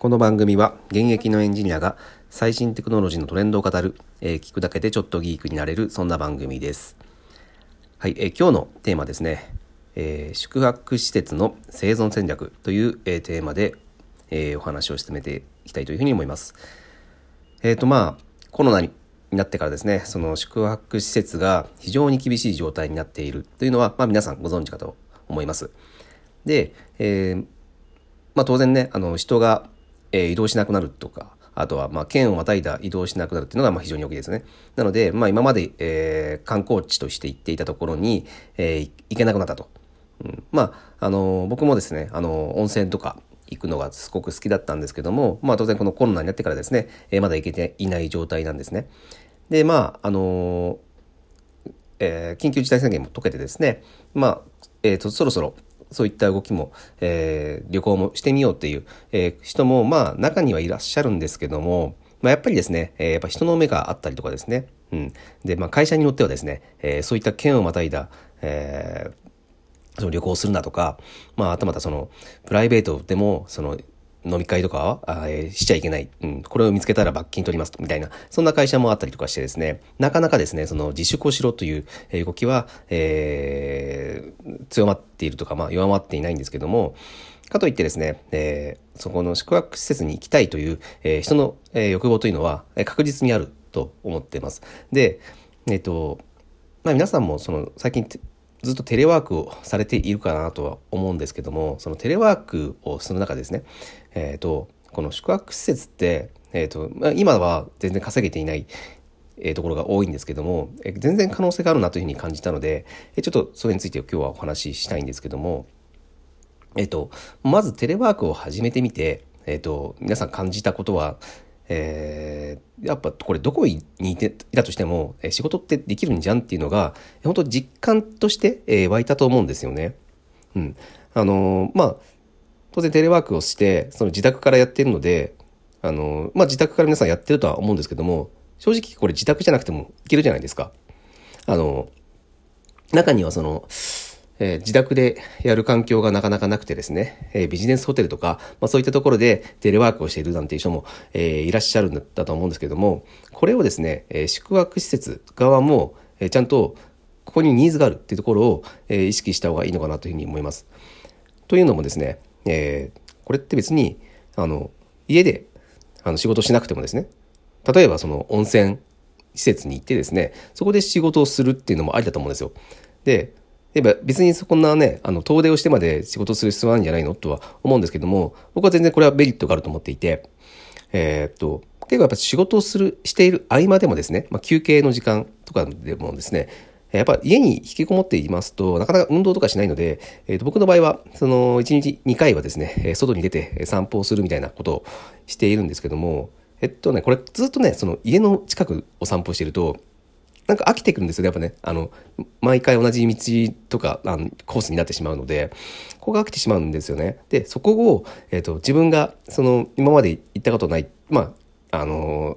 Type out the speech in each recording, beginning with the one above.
この番組は現役のエンジニアが最新テクノロジーのトレンドを語る、えー聞くだけでちょっとギークになれるそんな番組です。はい、えー今日のテーマですね、えー宿泊施設の生存戦略という、えーテーマで、えーお話を進めていきたいというふうに思います。えっ、とまあコロナになってからですねその宿泊施設が非常に厳しい状態になっているというのは、まあ、皆さんご存知かと思います。で、えーまあ、当然ねあの人が、えー移動しなくなるとかあとはまあ県をまたいだ移動しなくなるっていうのがまあ非常に大きいですね。なので、まあ、今まで、えー観光地として行っていたところに、えー行けなくなったと。うん、まああの僕もですねあの温泉とか行くのがすごく好きだったんですけども、まあ、当然このコロナになってからですね、えーまだ行けていない状態なんですね。でまああのえ緊急事態宣言も解けてですね、まあえーとそろそろそういった動きも、えー旅行もしてみようっていう、えー人もまあ中にはいらっしゃるんですけども、まあ、やっぱりですね、えーやっぱ人の目があったりとかですね、うん、で、まあ、会社によってはですね、えそういった県をまたいだ、えその旅行するなとか、まあ、あとまたその、プライベートでも、その、飲み会とかは、あえーしちゃいけない。うん、これを見つけたら罰金取ります、みたいな、そんな会社もあったりとかしてですね、なかなかですね、その自粛をしろという動きは、えー強まっているとか、まあ、弱まっていないんですけども、かといってですね、えーそこの宿泊施設に行きたいという、えー人の、え欲望というのは、え確実にあると思っています。で、えっ、と、まあ、皆さんもその最近ずっとテレワークをされているかなとは思うんですけどもそのテレワークをする中ですね、えー、とこの宿泊施設って、えーとまあ、今は全然稼げていない、えところが多いんですけども、え全然可能性があるなというふうに感じたので、えちょっとそれについて今日はお話ししたいんですけども、えっと、まずテレワークを始めてみて、えっと、皆さん感じたことは、えーやっぱこれどこにいていたとしても、え仕事ってできるんじゃんっていうのが、本当実感として、え湧いたと思うんですよね。うん。あのーまあ、当然テレワークをして、その自宅からやってるので、あのまあ自宅から皆さんやってるとは思うんですけども、正直これ自宅じゃなくてもいけるじゃないですか。あの中にはその、えー自宅でやる環境がなかなかなくてですね、えービジネスホテルとか、まあ、そういったところでテレワークをしているなんていう人も、えーいらっしゃるんだと思うんですけども、これをですね、え宿泊施設側も、えちゃんとここにニーズがあるっていうところを、え意識した方がいいのかなというふうに思います。というのもですね、えーこれって別に、あの、家であの仕事しなくてもですね、例えばその温泉施設に行ってですね、そこで仕事をするっていうのもありだと思うんですよ。で、やっぱ別にそんなね、あの、遠出をしてまで仕事する必要はないんじゃないのとは思うんですけども、僕は全然これはメリットがあると思っていて、えーっと、結構やっぱ仕事をする、している合間でもですね、まあ、休憩の時間とかでもですね、やっぱ家に引きこもっていますと、なかなか運動とかしないので、えーと僕の場合は、その、1日2回はですね、外に出て散歩をするみたいなことをしているんですけども、えっとね、これずっとね、その家の近くを散歩していると、なんか飽きてくるんですよね、やっぱね。あの、毎回同じ道とか、あのコースになってしまうので、ここが飽きてしまうんですよね。で、そこを、えっ、と、自分が、その、今まで行ったことない、まあ、あの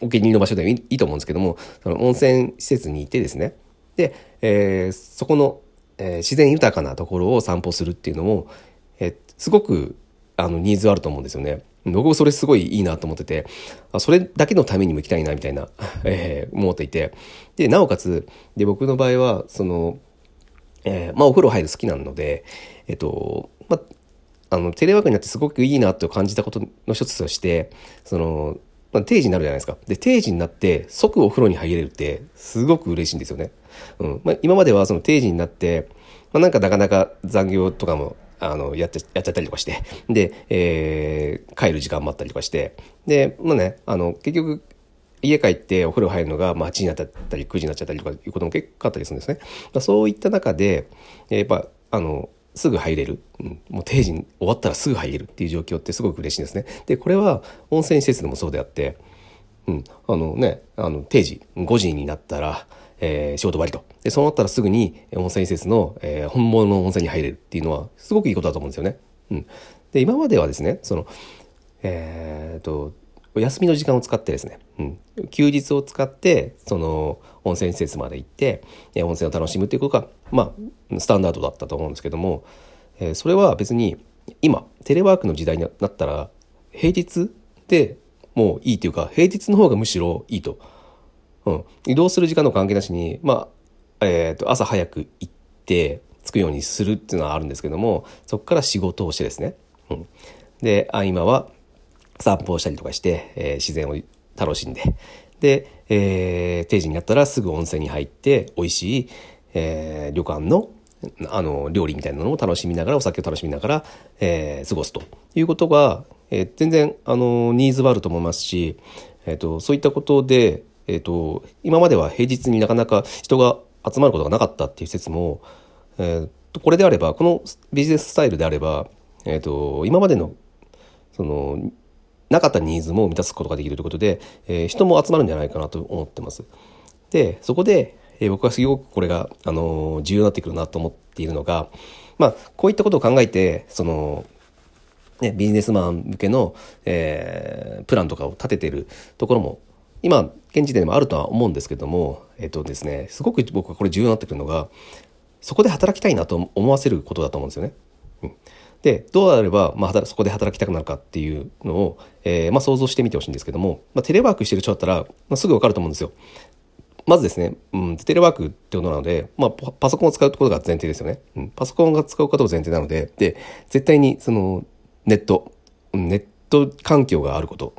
お気に入りの場所でもいいと思うんですけども、その温泉施設にいてですね、で、えーそこの、えー自然豊かなところを散歩するっていうのも、えーすごくあのニーズあると思うんですよね。僕もそれすごいいいなと思ってて、あそれだけのためにも行きたいなみたいな、えー思っていて、で、なおかつ、で、僕の場合は、その、えーまあお風呂入る好きなので、えっと、まあ、あの、テレワークになってすごくいいなと感じたことの一つとして、その、まあ、定時になるじゃないですか。で、定時になって即お風呂に入れるってすごく嬉しいんですよね。うん。まあ、今まではその定時になって、まあ、なんかなかなか残業とかも、あの、やっちゃやっちゃったりとかして、で、えー帰る時間もあったりとかして、で、まあね、あの、結局、家帰ってお風呂入るのがまあ8時になったり9時になっちゃったりとかいうことも結構あったりするんですね。まあ、そういった中でやっぱあのすぐ入れる、うん、もう定時終わったらすぐ入れるっていう状況ってすごく嬉しいんですね。でこれは温泉施設でもそうであって、うん、あのねあの定時5時になったら、えー仕事終わりと。でそうなったらすぐに温泉施設の、えー本物の温泉に入れるっていうのはすごくいいことだと思うんですよね。うん、で今まではですねそのえー、と休みの時間を使ってですね、うん、休日を使ってその温泉施設まで行ってえー温泉を楽しむっていうことがまあスタンダードだったと思うんですけども、えーそれは別に今テレワークの時代になったら平日でもういいというか平日の方がむしろいいと。うん、移動する時間の関係なしに、まあえー、と朝早く行って着くようにするっていうのはあるんですけどもそこから仕事をしてですね、うん、で合間は散歩をしたりとかして、えー、自然を楽しんで。で、えー、定時になったらすぐ温泉に入って美味しい、えー、旅館のあの料理みたいなのを楽しみながらお酒を楽しみながら、えー、過ごすということが、えー、全然あのニーズはあると思いますし、えーと、そういったことで、えーと、今までは平日になかなか人が集まることがなかったっていう説も、えーと、これであればこのビジネススタイルであれば、えー、と今までのそのなかったニーズも満たすことができるということで、えー、人も集まるんじゃないかなと思ってます。で、そこで、えー、僕はすごくこれが、あのー、重要になってくるなと思っているのが、まあ、こういったことを考えて、その、ね、ビジネスマン向けの、えー、プランとかを立ててるところも、今、現時点でもあるとは思うんですけども、えっ、とですね、すごく僕はこれ重要になってくるのが、そこで働きたいなと思わせることだと思うんですよね。うんで、どうあれば、まあ、そこで働きたくなるかっていうのを、えー、まあ、想像してみてほしいんですけども、まあ、テレワークしてる人だったら、まあ、すぐわかると思うんですよ。まずですね、うん、テレワークってことなので、まあ、パソコンを使うことが前提ですよね。うん、パソコンが使うことが前提なので、で、絶対にそのネット、ネット環境があること、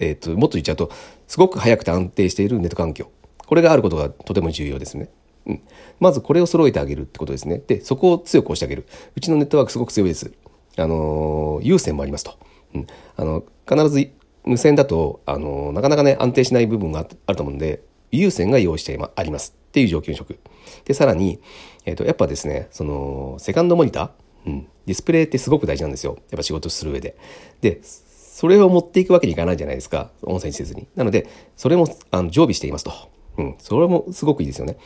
えっ、と、もっと言っちゃうと、すごく早くて安定しているネット環境。これがあることがとても重要ですね。うん、まずこれを揃えてあげるってことですね。で、そこを強く押してあげる。うちのネットワークすごく強いです。あの有線もありますと。うん、あの必ず無線だと、あのなかなかね安定しない部分があると思うんで有線が用意してありますっていう状況に職。でさらに、えーと、やっぱですねそのセカンドモニター、うん、ディスプレイってすごく大事なんですよやっぱ仕事する上で。でそれを持っていくわけにいかないじゃないですか音声にせずに。なのでそれもあの常備していますと。うん、それもすごくいいですよね。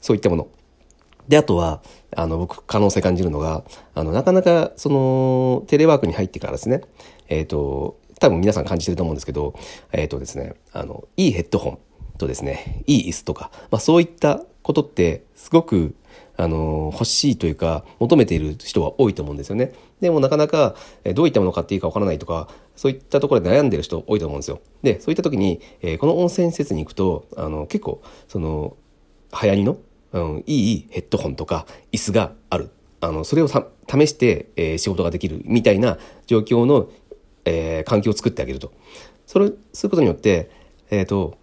そういったもの。で、あとは、あの、僕、可能性感じるのが、あの、なかなか、その、テレワークに入ってからですね、えっ、ー、と、多分皆さん感じてると思うんですけど、えっ、ー、とですね、あの、いいヘッドホンとですね、いい椅子とか、まあそういったことって、すごく、あの、欲しいというか、求めている人は多いと思うんですよね。でもなかなか、どういったものを買っていいかわからないとか、そういったところで悩んでる人多いと思うんですよ。で、そういった時に、えー、この温泉施設に行くと、あの、結構、その、流行りのうん、いいヘッドホンとか椅子がある。あの、それを試して、えー、仕事ができるみたいな状況の、えー、環境を作ってあげると。それを、することによって、えっ、ー、と、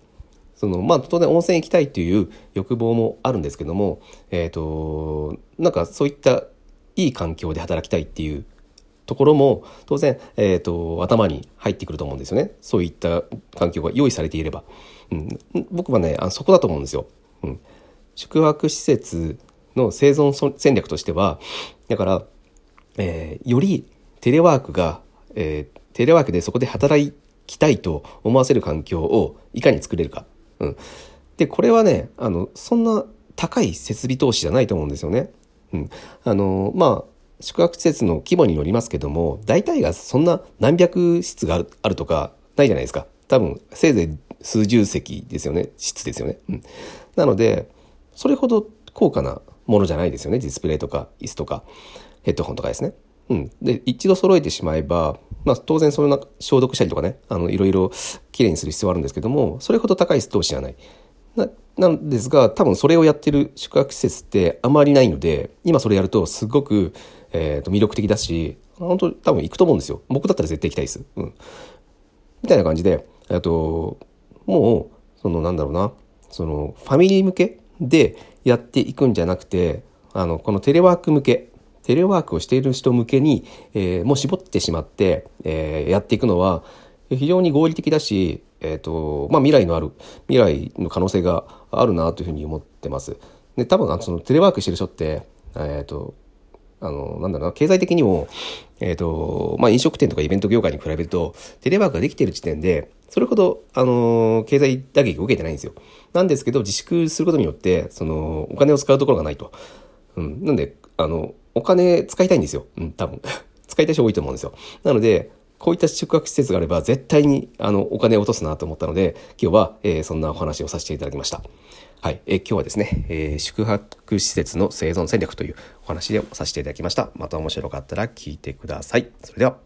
その、まあ、当然温泉行きたいっていう欲望もあるんですけども、えっ、と、なんかそういったいい環境で働きたいっていうところも当然、えーと、頭に入ってくると思うんですよねそういった環境が用意されていれば、うん、僕はねあそこだと思うんですよ、うん、宿泊施設の生存戦略としては、だから、えー、よりテレワークが、えー、テレワークでそこで働きたいと思わせる環境をいかに作れるか。うん。で、これはね、あの、そんな高い設備投資じゃないと思うんですよね。うん。あの、まあ、宿泊施設の規模によりますけども、大体がそんな何百室があるとかないじゃないですか。多分、せいぜい数十席ですよね。室ですよね。うん。なので、それほど高価なものじゃないですよねディスプレイとか椅子とかヘッドホンとかですね。うん、で一度揃えてしまえば、まあ、当然その消毒したりとかねあのいろいろきれいにする必要はあるんですけどもそれほど高い投資じゃない。ななんですが多分それをやってる宿泊施設ってあまりないので今それやるとすごく、えー、と魅力的だし本当多分行くと思うんですよ僕だったら絶対行きたいです。うん、みたいな感じでともうそのなんだろうなそのファミリー向けでやっていくんじゃなくてあのこのテレワーク向けテレワークをしている人向けに、えー、もう絞ってしまって、えー、やっていくのは非常に合理的だし、えーとまあ、未来のある未来の可能性があるなというふうに思ってます。で多分そのテレワークしてる人って、えーとあの、なんだろうな、経済的にも、えっ、ー、と、まあ、飲食店とかイベント業界に比べると、テレワークができている時点で、それほど、あの、経済打撃を受けてないんですよ。なんですけど、自粛することによって、その、お金を使うところがないと。うん。なんで、あの、お金使いたいんですよ。うん、多分。使いたい人多いと思うんですよ。なので、こういった宿泊施設があれば絶対にあのお金を落とすなと思ったので今日は、えー、そんなお話をさせていただきました。はい、えー、今日はですね、えー、宿泊施設の生存戦略というお話でさせていただきました。また面白かったら聞いてください。それでは。